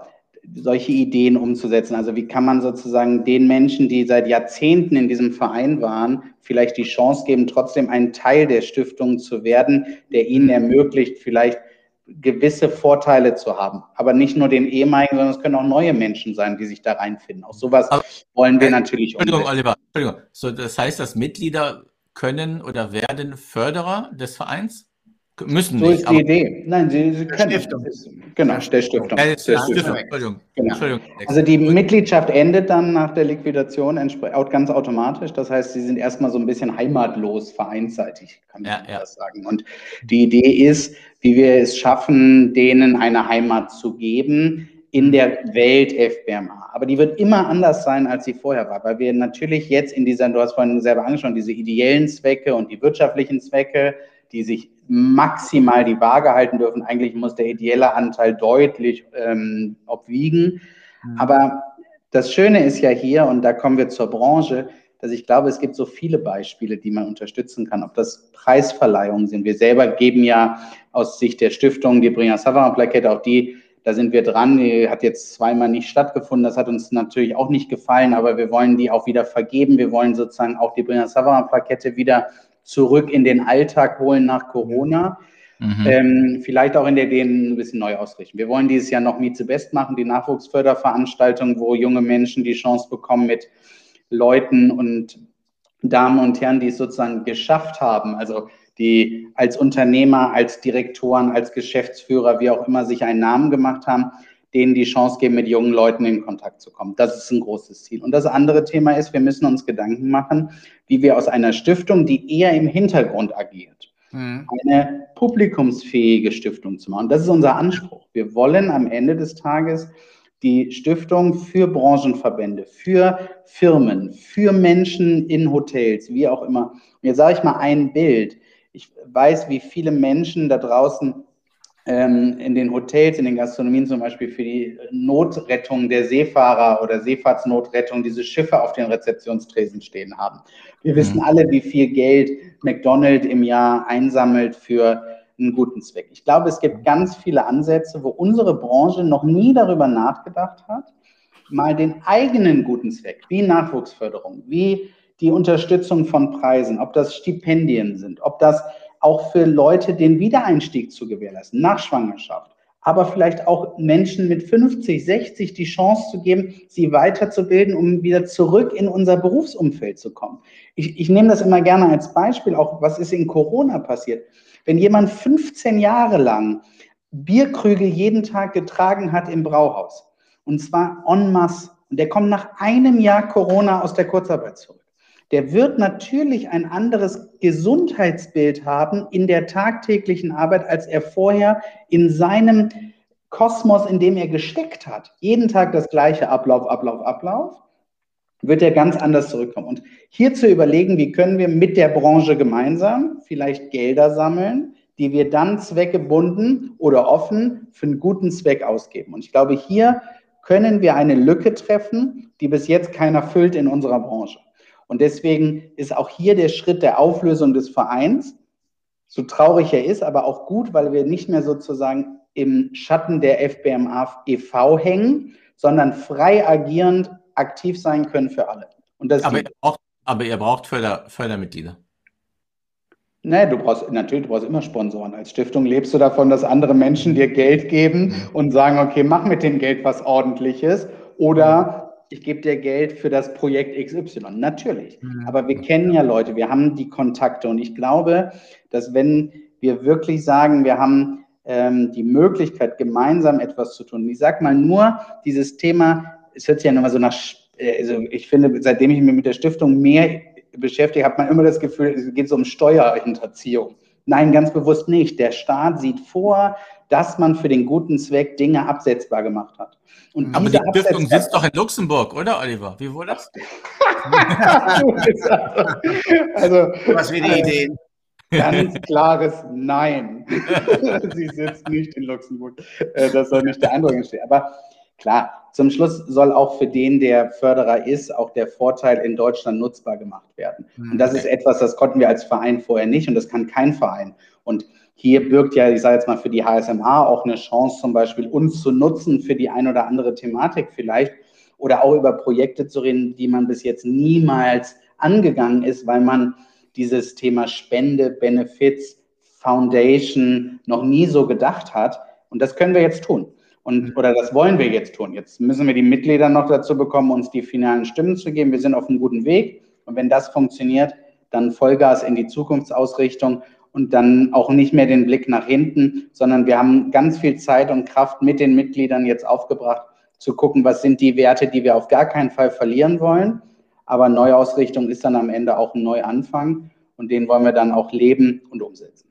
solche Ideen umzusetzen. Also wie kann man sozusagen den Menschen, die seit Jahrzehnten in diesem Verein waren, vielleicht die Chance geben, trotzdem ein Teil der Stiftung zu werden, der ihnen mhm. ermöglicht, vielleicht gewisse Vorteile zu haben. Aber nicht nur den ehemaligen, sondern es können auch neue Menschen sein, die sich da reinfinden. Auch sowas Aber, wollen wir äh, natürlich Entschuldigung, umsetzen. Oliver, Entschuldigung. So, das heißt, dass Mitglieder können oder werden Förderer des Vereins? Müssen so nicht. So ist die Idee. Nein, sie, sie können. Stiftung. Genau, der Stiftung. Ja, der Stiftung. Entschuldigung. Genau. Entschuldigung. Also die Mitgliedschaft endet dann nach der Liquidation ganz automatisch. Das heißt, sie sind erstmal so ein bisschen heimatlos vereinsseitig, kann ja, man ja. das sagen. Und die Idee ist, wie wir es schaffen, denen eine Heimat zu geben in der Welt FBMA. Aber die wird immer anders sein, als sie vorher war, weil wir natürlich jetzt in dieser, du hast vorhin selber angeschaut, diese ideellen Zwecke und die wirtschaftlichen Zwecke, die sich maximal die Waage halten dürfen. Eigentlich muss der ideelle Anteil deutlich ähm, obwiegen. Mhm. Aber das Schöne ist ja hier, und da kommen wir zur Branche, dass ich glaube, es gibt so viele Beispiele, die man unterstützen kann, ob das Preisverleihungen sind. Wir selber geben ja aus Sicht der Stiftung die Bringer Savarin Plakette, auch die, da sind wir dran, die hat jetzt zweimal nicht stattgefunden, das hat uns natürlich auch nicht gefallen, aber wir wollen die auch wieder vergeben. Wir wollen sozusagen auch die Bringer Savarin Plakette wieder zurück in den Alltag holen nach Corona. Mhm. Ähm, vielleicht auch in der denen ein bisschen neu ausrichten. Wir wollen dieses Jahr noch Meet the Best machen, die Nachwuchsförderveranstaltung, wo junge Menschen die Chance bekommen, mit Leuten und Damen und Herren, die es sozusagen geschafft haben, also die als Unternehmer, als Direktoren, als Geschäftsführer, wie auch immer, sich einen Namen gemacht haben, denen die Chance geben, mit jungen Leuten in Kontakt zu kommen. Das ist ein großes Ziel. Und das andere Thema ist, wir müssen uns Gedanken machen, wie wir aus einer Stiftung, die eher im Hintergrund agiert, mhm. eine publikumsfähige Stiftung zu machen. Das ist unser Anspruch. Wir wollen am Ende des Tages die Stiftung für Branchenverbände, für Firmen, für Menschen in Hotels, wie auch immer. Und jetzt sage ich mal ein Bild. Ich weiß, wie viele Menschen da draußen in den Hotels, in den Gastronomien zum Beispiel für die Notrettung der Seefahrer oder Seefahrtsnotrettung diese Schiffe auf den Rezeptionstresen stehen haben. Wir wissen mhm. alle, wie viel Geld McDonald's im Jahr einsammelt für einen guten Zweck. Ich glaube, es gibt ganz viele Ansätze, wo unsere Branche noch nie darüber nachgedacht hat, mal den eigenen guten Zweck, wie Nachwuchsförderung, wie die Unterstützung von Preisen, ob das Stipendien sind, ob das auch für Leute den Wiedereinstieg zu gewährleisten, nach Schwangerschaft. Aber vielleicht auch Menschen mit 50, 60 die Chance zu geben, sie weiterzubilden, um wieder zurück in unser Berufsumfeld zu kommen. Ich, ich nehme das immer gerne als Beispiel, auch was ist in Corona passiert. Wenn jemand 15 Jahre lang Bierkrüge jeden Tag getragen hat im Brauhaus, und zwar en masse, und der kommt nach einem Jahr Corona aus der Kurzarbeit zurück, der wird natürlich ein anderes Gesundheitsbild haben in der tagtäglichen Arbeit, als er vorher in seinem Kosmos, in dem er gesteckt hat. Jeden Tag das gleiche Ablauf, Ablauf, Ablauf, wird er ganz anders zurückkommen. Und hier zu überlegen, wie können wir mit der Branche gemeinsam vielleicht Gelder sammeln, die wir dann zweckgebunden oder offen für einen guten Zweck ausgeben. Und ich glaube, hier können wir eine Lücke treffen, die bis jetzt keiner füllt in unserer Branche. Und deswegen ist auch hier der Schritt der Auflösung des Vereins, so traurig er ist, aber auch gut, weil wir nicht mehr sozusagen im Schatten der FBMA e.V. hängen, sondern frei agierend aktiv sein können für alle. aber, ihr braucht, aber ihr braucht Förder, Fördermitglieder. Nee, du brauchst natürlich, du brauchst immer Sponsoren. Als Stiftung lebst du davon, dass andere Menschen dir Geld geben und sagen, okay, mach mit dem Geld was ordentliches. Oder ich gebe dir Geld für das Projekt XY. Natürlich. Mhm. Aber wir kennen ja Leute, wir haben die Kontakte und ich glaube, dass wenn wir wirklich sagen, wir haben ähm, die Möglichkeit, gemeinsam etwas zu tun. Ich sage mal nur dieses Thema, es hört sich ja nochmal so nach, also ich finde, seitdem ich mich mit der Stiftung mehr beschäftige, hat man immer das Gefühl, es geht so um Steuerhinterziehung. Nein, ganz bewusst nicht. Der Staat sieht vor, dass man für den guten Zweck Dinge absetzbar gemacht hat. Und Aber die Stiftung sitzt doch in Luxemburg, oder Oliver? Wie wurde das? also, was wie die Ideen. Ganz klares Nein. Sie sitzt nicht in Luxemburg. Äh, das soll nicht der Eindruck entstehen. Aber klar, zum Schluss soll auch für den, der Förderer ist, auch der Vorteil in Deutschland nutzbar gemacht werden. Und das ist etwas, das konnten wir als Verein vorher nicht und das kann kein Verein. Und hier birgt ja, ich sage jetzt mal für die HSMH auch eine Chance, zum Beispiel uns zu nutzen für die ein oder andere Thematik vielleicht oder auch über Projekte zu reden, die man bis jetzt niemals angegangen ist, weil man dieses Thema Spende, Benefits, Foundation noch nie so gedacht hat. Und das können wir jetzt tun. Und, mhm. oder das wollen wir jetzt tun. Jetzt müssen wir die Mitglieder noch dazu bekommen, uns die finalen Stimmen zu geben. Wir sind auf einem guten Weg. Und wenn das funktioniert, dann Vollgas in die Zukunftsausrichtung und dann auch nicht mehr den Blick nach hinten, sondern wir haben ganz viel Zeit und Kraft mit den Mitgliedern jetzt aufgebracht, zu gucken, was sind die Werte, die wir auf gar keinen Fall verlieren wollen aber Neuausrichtung ist dann am Ende auch ein Neuanfang und den wollen wir dann auch leben und umsetzen.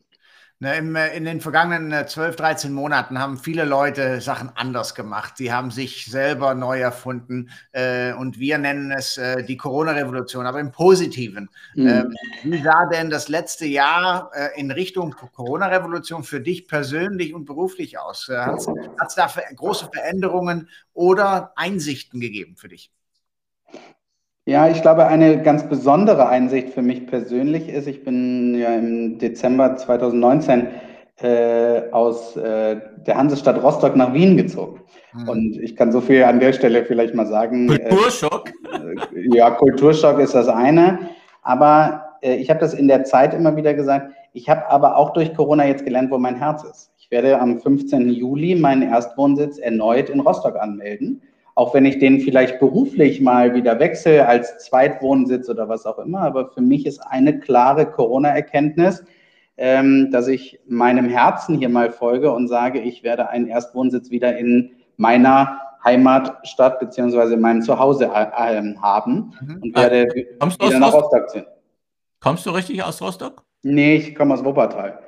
Äh, in den vergangenen 12, äh, 13 Monaten haben viele Leute Sachen anders gemacht. Sie haben sich selber neu erfunden äh, und wir nennen es die Corona-Revolution, aber im Positiven. Mhm. Ähm, wie sah denn das letzte Jahr in Richtung Corona-Revolution für dich persönlich und beruflich aus? Hat es da große Veränderungen oder Einsichten gegeben für dich? Ja, ich glaube, eine ganz besondere Einsicht für mich persönlich ist, ich bin ja im Dezember 2019 äh, aus äh, der Hansestadt Rostock nach Wien gezogen. Mhm. Und ich kann so viel an der Stelle vielleicht mal sagen. Äh, Kulturschock? Äh, ja, Kulturschock ist das eine. Aber äh, ich habe das in der Zeit immer wieder gesagt. Ich habe aber auch durch Corona jetzt gelernt, wo mein Herz ist. Ich werde am 15. Juli meinen Erstwohnsitz erneut in Rostock anmelden auch wenn ich den vielleicht beruflich mal wieder wechsle als Zweitwohnsitz oder was auch immer. Aber für mich ist eine klare Corona-Erkenntnis, ähm, dass ich meinem Herzen hier mal folge und sage, ich werde einen Erstwohnsitz wieder in meiner Heimatstadt beziehungsweise in meinem Zuhause äh, haben mhm. und werde Kommst wieder nach Rostock ziehen. Kommst du richtig aus Rostock? Nee, ich komme aus Wuppertal.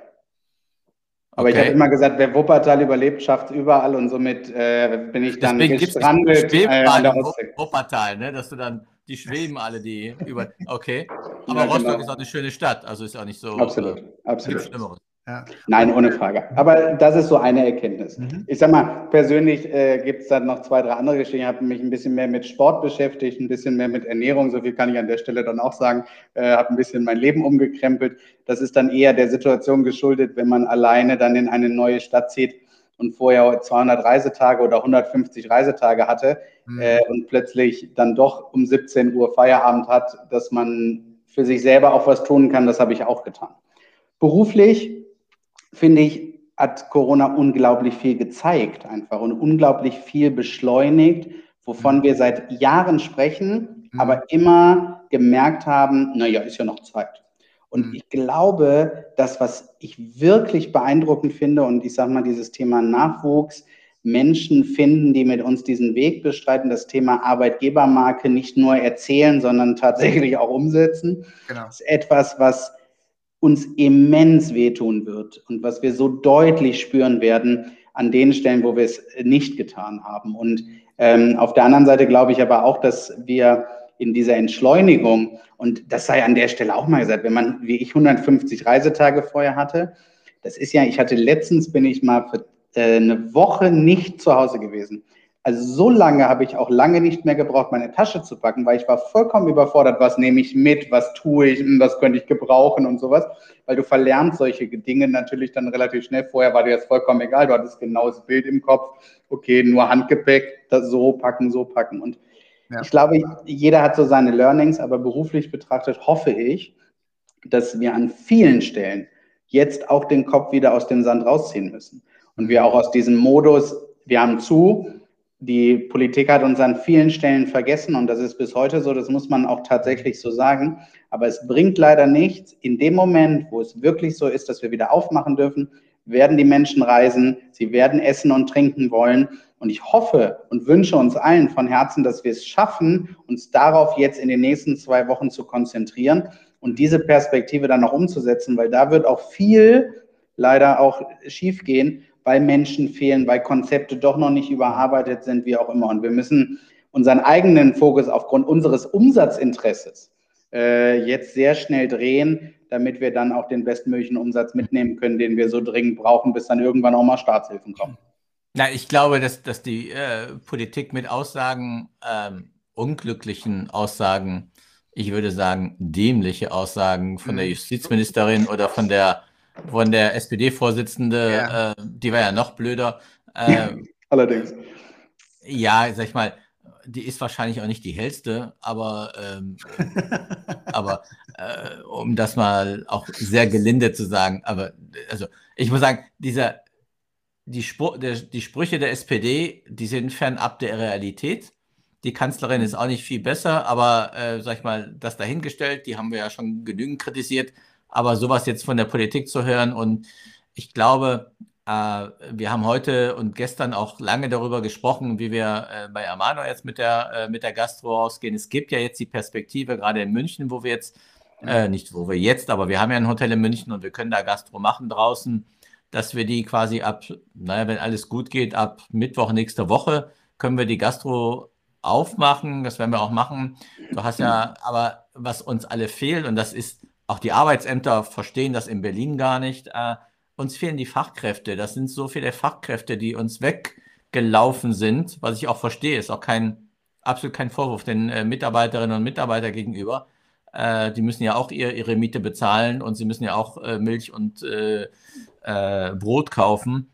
Aber okay. ich habe immer gesagt, wer Wuppertal überlebt, schafft es überall und somit äh, bin ich dann Deswegen gestrandet äh, an der Wuppertal, ne? dass du dann, die schweben alle, die über. Okay. Aber ja, Rostock genau. ist auch eine schöne Stadt, also ist auch nicht so. Absolut, äh, absolut. Ja. Nein, ohne Frage. Aber das ist so eine Erkenntnis. Mhm. Ich sag mal, persönlich äh, gibt es dann noch zwei, drei andere Geschichten. Ich habe mich ein bisschen mehr mit Sport beschäftigt, ein bisschen mehr mit Ernährung. So viel kann ich an der Stelle dann auch sagen. Äh, habe ein bisschen mein Leben umgekrempelt. Das ist dann eher der Situation geschuldet, wenn man alleine dann in eine neue Stadt zieht und vorher 200 Reisetage oder 150 Reisetage hatte mhm. äh, und plötzlich dann doch um 17 Uhr Feierabend hat, dass man für sich selber auch was tun kann. Das habe ich auch getan. Beruflich finde ich, hat Corona unglaublich viel gezeigt einfach und unglaublich viel beschleunigt, wovon mhm. wir seit Jahren sprechen, mhm. aber immer gemerkt haben, naja, ist ja noch Zeit. Und mhm. ich glaube, das, was ich wirklich beeindruckend finde, und ich sage mal, dieses Thema Nachwuchs, Menschen finden, die mit uns diesen Weg bestreiten, das Thema Arbeitgebermarke nicht nur erzählen, sondern tatsächlich auch umsetzen, genau. ist etwas, was uns immens wehtun wird und was wir so deutlich spüren werden an den Stellen, wo wir es nicht getan haben. Und ähm, auf der anderen Seite glaube ich aber auch, dass wir in dieser Entschleunigung, und das sei an der Stelle auch mal gesagt, wenn man, wie ich, 150 Reisetage vorher hatte, das ist ja, ich hatte letztens, bin ich mal für äh, eine Woche nicht zu Hause gewesen. Also so lange habe ich auch lange nicht mehr gebraucht, meine Tasche zu packen, weil ich war vollkommen überfordert, was nehme ich mit, was tue ich, hm, was könnte ich gebrauchen und sowas, weil du verlernst solche Dinge natürlich dann relativ schnell. Vorher war dir das vollkommen egal, du hattest genau das Bild im Kopf, okay, nur Handgepäck, das so packen, so packen. Und ja. ich glaube, jeder hat so seine Learnings, aber beruflich betrachtet hoffe ich, dass wir an vielen Stellen jetzt auch den Kopf wieder aus dem Sand rausziehen müssen und wir auch aus diesem Modus, wir haben zu, die Politik hat uns an vielen Stellen vergessen und das ist bis heute so, das muss man auch tatsächlich so sagen. Aber es bringt leider nichts. In dem Moment, wo es wirklich so ist, dass wir wieder aufmachen dürfen, werden die Menschen reisen, sie werden essen und trinken wollen. Und ich hoffe und wünsche uns allen von Herzen, dass wir es schaffen, uns darauf jetzt in den nächsten zwei Wochen zu konzentrieren und diese Perspektive dann noch umzusetzen, weil da wird auch viel leider auch schiefgehen, weil Menschen fehlen, weil Konzepte doch noch nicht überarbeitet sind, wie auch immer. Und wir müssen unseren eigenen Fokus aufgrund unseres Umsatzinteresses äh, jetzt sehr schnell drehen, damit wir dann auch den bestmöglichen Umsatz mitnehmen können, den wir so dringend brauchen, bis dann irgendwann auch mal Staatshilfen kommen. Na, ich glaube, dass, dass die äh, Politik mit Aussagen, ähm, unglücklichen Aussagen, ich würde sagen, dämliche Aussagen von der mhm. Justizministerin oder von der von der SPD-Vorsitzende, ja. äh, die war ja noch blöder. Äh, Allerdings. Ja, sag ich mal, die ist wahrscheinlich auch nicht die hellste, aber, ähm, aber äh, um das mal auch sehr gelinde zu sagen, aber also ich muss sagen, dieser, die, Spr der, die Sprüche der SPD, die sind fernab der Realität. Die Kanzlerin ist auch nicht viel besser, aber äh, sag ich mal, das dahingestellt, die haben wir ja schon genügend kritisiert. Aber sowas jetzt von der Politik zu hören und ich glaube, äh, wir haben heute und gestern auch lange darüber gesprochen, wie wir äh, bei Amano jetzt mit der, äh, mit der Gastro rausgehen. Es gibt ja jetzt die Perspektive, gerade in München, wo wir jetzt, äh, nicht wo wir jetzt, aber wir haben ja ein Hotel in München und wir können da Gastro machen draußen, dass wir die quasi ab, naja, wenn alles gut geht, ab Mittwoch nächste Woche können wir die Gastro aufmachen. Das werden wir auch machen. Du hast ja, aber was uns alle fehlt, und das ist auch die Arbeitsämter verstehen das in Berlin gar nicht. Äh, uns fehlen die Fachkräfte. Das sind so viele Fachkräfte, die uns weggelaufen sind, was ich auch verstehe. Ist auch kein, absolut kein Vorwurf den äh, Mitarbeiterinnen und Mitarbeitern gegenüber. Äh, die müssen ja auch ihr, ihre Miete bezahlen und sie müssen ja auch äh, Milch und äh, äh, Brot kaufen.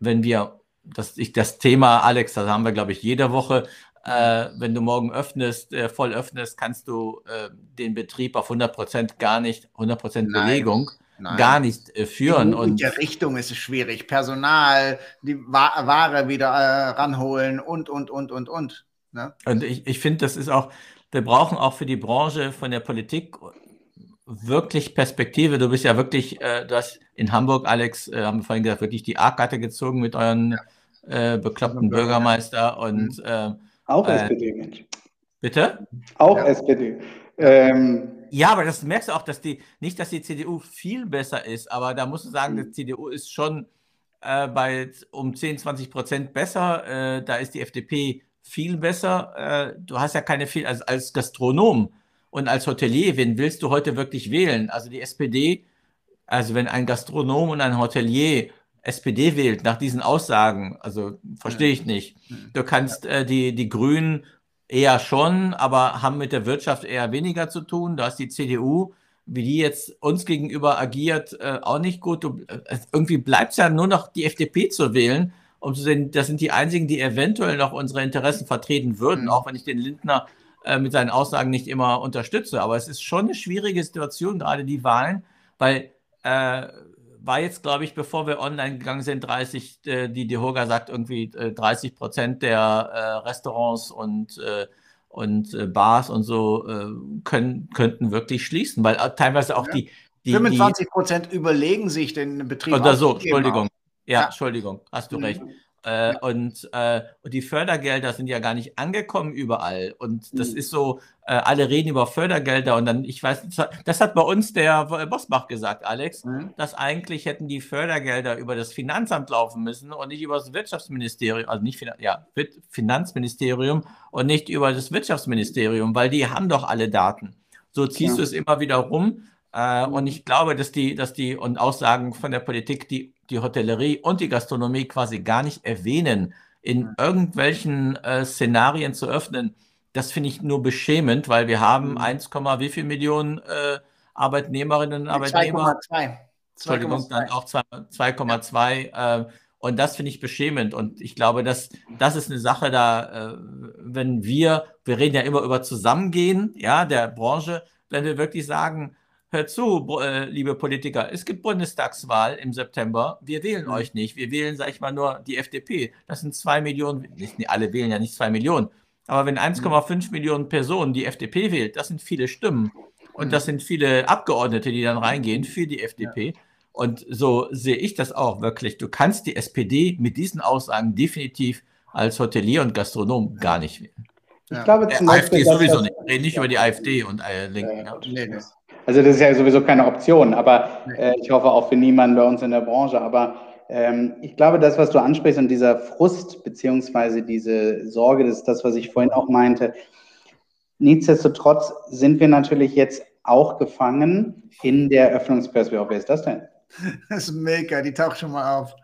wenn wir, das, ich, das Thema, Alex, das haben wir, glaube ich, jede Woche, äh, wenn du morgen öffnest, äh, voll öffnest, kannst du äh, den Betrieb auf 100% gar nicht, 100% Belegung, Nein. gar nicht äh, führen. In der Richtung ist es schwierig. Personal, die Ware wieder äh, ranholen und, und, und, und, und. Ne? Und ich, ich finde, das ist auch, wir brauchen auch für die Branche von der Politik wirklich Perspektive. Du bist ja wirklich, äh, du hast in Hamburg, Alex, haben wir vorhin gesagt, wirklich die A-Karte gezogen mit euren ja. bekloppten Bürgermeister und mhm. Auch äh, SPD, Mensch. Bitte? Auch ja. SPD. Ähm, ja, aber das merkst du auch, dass die, nicht, dass die CDU viel besser ist, aber da musst du sagen, die CDU ist schon äh, bei um 10, 20 Prozent besser. Äh, da ist die FDP viel besser. Äh, du hast ja keine viel, also als Gastronom und als Hotelier, wen willst du heute wirklich wählen? Also die SPD, also wenn ein Gastronom und ein Hotelier SPD wählt nach diesen Aussagen, also verstehe ich nicht. Du kannst äh, die, die Grünen eher schon, aber haben mit der Wirtschaft eher weniger zu tun. Du hast die CDU, wie die jetzt uns gegenüber agiert, äh, auch nicht gut. Du, äh, irgendwie bleibt es ja nur noch die FDP zu wählen, um zu sehen, das sind die einzigen, die eventuell noch unsere Interessen vertreten würden, mhm. auch wenn ich den Lindner äh, mit seinen Aussagen nicht immer unterstütze. Aber es ist schon eine schwierige Situation, gerade die Wahlen, weil äh, war jetzt, glaube ich, bevor wir online gegangen sind, 30, äh, die Dehoga sagt irgendwie äh, 30 Prozent der äh, Restaurants und, äh, und äh, Bars und so äh, können, könnten wirklich schließen, weil teilweise auch ja. die, die 25 Prozent überlegen sich den Betrieb. Oder so, Entschuldigung. Ja, ja, Entschuldigung, hast du mhm. recht. Äh, und, äh, und die Fördergelder sind ja gar nicht angekommen überall. Und das mhm. ist so, äh, alle reden über Fördergelder und dann, ich weiß, das hat bei uns der Bosbach gesagt, Alex, mhm. dass eigentlich hätten die Fördergelder über das Finanzamt laufen müssen und nicht über das Wirtschaftsministerium, also nicht ja, Finanzministerium und nicht über das Wirtschaftsministerium, weil die haben doch alle Daten. So ziehst ja. du es immer wieder rum. Äh, und ich glaube, dass die, dass die und Aussagen von der Politik, die die Hotellerie und die Gastronomie quasi gar nicht erwähnen, in irgendwelchen äh, Szenarien zu öffnen, das finde ich nur beschämend, weil wir haben 1, mhm. wie viel Millionen äh, Arbeitnehmerinnen und Arbeitnehmer? 2,2. Entschuldigung, dann auch 2,2. Äh, und das finde ich beschämend. Und ich glaube, dass das ist eine Sache, da, äh, wenn wir, wir reden ja immer über Zusammengehen, ja, der Branche, wenn wir wirklich sagen, hört zu, äh, liebe Politiker, es gibt Bundestagswahl im September. Wir wählen mhm. euch nicht. Wir wählen, sag ich mal, nur die FDP. Das sind zwei Millionen, nicht, alle wählen ja nicht zwei Millionen. Aber wenn 1,5 mhm. Millionen Personen die FDP wählt, das sind viele Stimmen. Und mhm. das sind viele Abgeordnete, die dann reingehen für die FDP. Ja. Und so sehe ich das auch wirklich. Du kannst die SPD mit diesen Aussagen definitiv als Hotelier und Gastronom gar nicht wählen. Ich glaube, zum äh, AfD sowieso nicht. Ich rede nicht über die AfD und äh, Linken. Ja. Nee, nee. Also das ist ja sowieso keine Option, aber äh, ich hoffe auch für niemanden bei uns in der Branche. Aber ähm, ich glaube, das, was du ansprichst und dieser Frust beziehungsweise diese Sorge, das ist das, was ich vorhin auch meinte. Nichtsdestotrotz sind wir natürlich jetzt auch gefangen in der Öffnungsperspektive. Wer ist das denn? Das ist Milka, die taucht schon mal auf.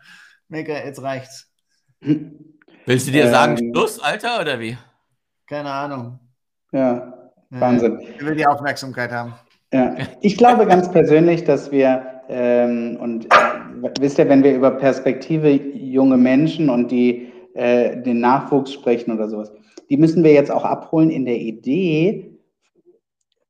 Milka, jetzt reicht's. Willst du dir ähm, sagen, Schluss, Alter, oder wie? Keine Ahnung. Ja, Wahnsinn. Ich will die Aufmerksamkeit haben. Ja, ich glaube ganz persönlich, dass wir, ähm, und äh, wisst ihr, wenn wir über Perspektive junge Menschen und die, äh, den Nachwuchs sprechen oder sowas, die müssen wir jetzt auch abholen in der Idee,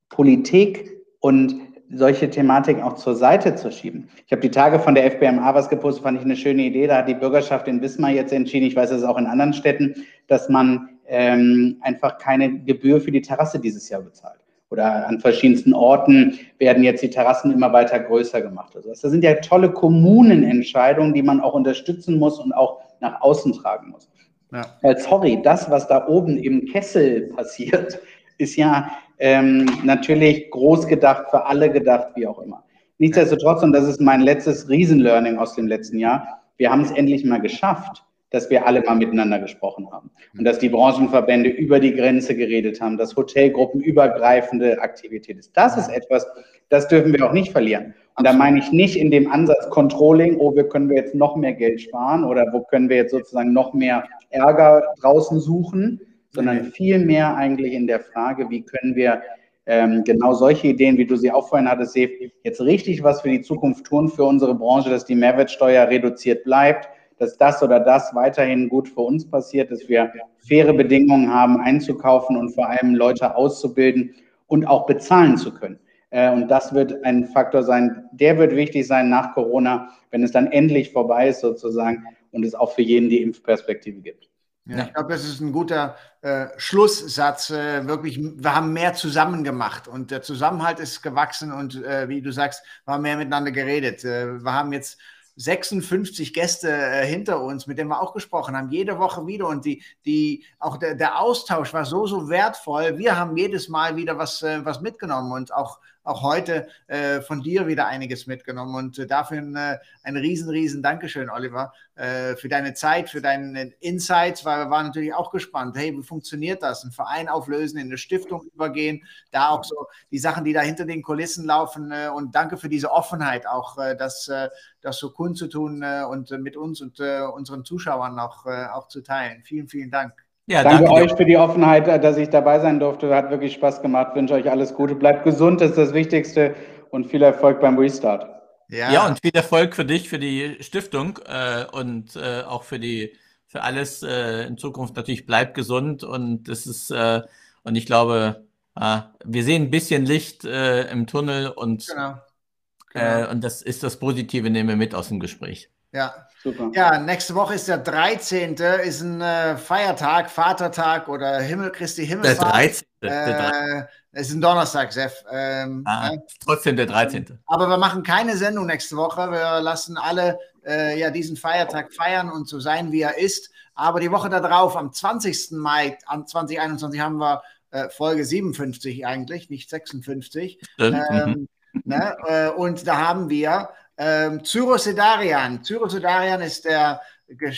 Politik und solche Thematiken auch zur Seite zu schieben. Ich habe die Tage von der FBMA was gepostet, fand ich eine schöne Idee. Da hat die Bürgerschaft in Wismar jetzt entschieden, ich weiß es auch in anderen Städten, dass man ähm, einfach keine Gebühr für die Terrasse dieses Jahr bezahlt. Oder an verschiedensten Orten werden jetzt die Terrassen immer weiter größer gemacht. Also das sind ja tolle Kommunenentscheidungen, die man auch unterstützen muss und auch nach außen tragen muss. Ja. Weil, sorry, das, was da oben im Kessel passiert, ist ja ähm, natürlich groß gedacht, für alle gedacht, wie auch immer. Nichtsdestotrotz, und das ist mein letztes Riesenlearning aus dem letzten Jahr, wir haben es endlich mal geschafft, dass wir alle mal miteinander gesprochen haben. Und dass die Branchenverbände über die Grenze geredet haben, dass Hotelgruppen übergreifende Aktivität ist. Das ist etwas, das dürfen wir auch nicht verlieren. Und da meine ich nicht in dem Ansatz Controlling, oh, wir können wir jetzt noch mehr Geld sparen oder wo können wir jetzt sozusagen noch mehr Ärger draußen suchen, sondern vielmehr eigentlich in der Frage, wie können wir ähm, genau solche Ideen, wie du sie auch vorhin hattest, jetzt richtig was für die Zukunft tun für unsere Branche, dass die Mehrwertsteuer reduziert bleibt, dass das oder das weiterhin gut für uns passiert, dass wir faire Bedingungen haben, einzukaufen und vor allem Leute auszubilden und auch bezahlen zu können. Äh, und das wird ein Faktor sein, der wird wichtig sein nach Corona, wenn es dann endlich vorbei ist sozusagen und es auch für jeden die Impfperspektive gibt. Ja, ich glaube, das ist ein guter äh, Schlusssatz. Äh, wirklich, wir haben mehr zusammen gemacht und der Zusammenhalt ist gewachsen und äh, wie du sagst, wir haben mehr miteinander geredet. Äh, wir haben jetzt 56 Gäste äh, hinter uns, mit denen wir auch gesprochen haben, jede Woche wieder. Und die, die, auch der, der Austausch war so, so wertvoll. Wir haben jedes Mal wieder was, äh, was mitgenommen und auch auch heute äh, von dir wieder einiges mitgenommen. Und äh, dafür ein, äh, ein riesen, riesen Dankeschön, Oliver, äh, für deine Zeit, für deine Insights, weil wir waren natürlich auch gespannt, hey, wie funktioniert das? Ein Verein auflösen, in eine Stiftung übergehen, da auch so die Sachen, die da hinter den Kulissen laufen. Äh, und danke für diese Offenheit, auch äh, das, das so kundzutun und mit uns und unseren Zuschauern auch, auch zu teilen. Vielen, vielen Dank. Ja, danke, danke euch für die Offenheit, äh, dass ich dabei sein durfte. Hat wirklich Spaß gemacht. Ich wünsche euch alles Gute. Bleibt gesund, das ist das Wichtigste. Und viel Erfolg beim Restart. Ja, ja und viel Erfolg für dich, für die Stiftung äh, und äh, auch für die für alles äh, in Zukunft natürlich bleibt gesund und das ist äh, und ich glaube, wir sehen ein bisschen Licht äh, im Tunnel und, genau. Genau. und das ist das Positive, nehmen wir mit aus dem Gespräch. Ja, super. Ja, nächste Woche ist der 13. ist ein äh, Feiertag, Vatertag oder Himmel Christi Himmelfahrt. Der 13. Äh, der ist ein Donnerstag, Chef. Ähm, ah, äh, trotzdem der 13. Aber wir machen keine Sendung nächste Woche. Wir lassen alle äh, ja diesen Feiertag feiern und so sein, wie er ist. Aber die Woche darauf, am 20. Mai, am 2021, haben wir äh, Folge 57 eigentlich, nicht 56. Ähm, ne? Äh, und da haben wir ähm, Zyro Sedarian. Zyro Sedarian ist der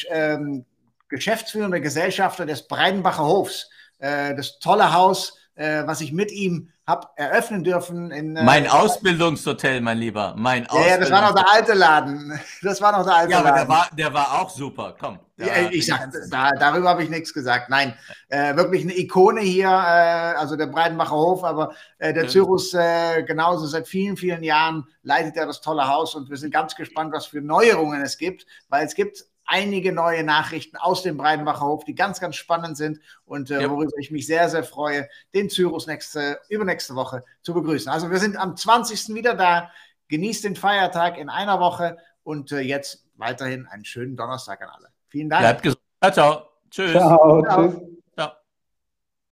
ähm, geschäftsführende Gesellschafter des Breidenbacher Hofs. Äh, das tolle Haus, äh, was ich mit ihm habe eröffnen dürfen. In, äh, mein Ausbildungshotel, mein Lieber. Mein ja, ja, das war noch der alte Laden. Das war noch der alte ja, aber Der war, der war auch super. Komm. Ja, ich sag, da, darüber habe ich nichts gesagt. Nein, äh, wirklich eine Ikone hier, äh, also der Breitenbacher Hof, aber äh, der ja. Cyrus äh, genauso seit vielen, vielen Jahren leitet er das tolle Haus und wir sind ganz gespannt, was für Neuerungen es gibt, weil es gibt einige neue Nachrichten aus dem Breidenbacher Hof, die ganz, ganz spannend sind und äh, worüber ich mich sehr, sehr freue, den Cyrus nächste, übernächste Woche zu begrüßen. Also wir sind am 20. wieder da. Genießt den Feiertag in einer Woche und äh, jetzt weiterhin einen schönen Donnerstag an alle. Vielen Dank. Bleibt gesund. Ciao, ciao. Tschüss. Ciao, ciao. tschüss.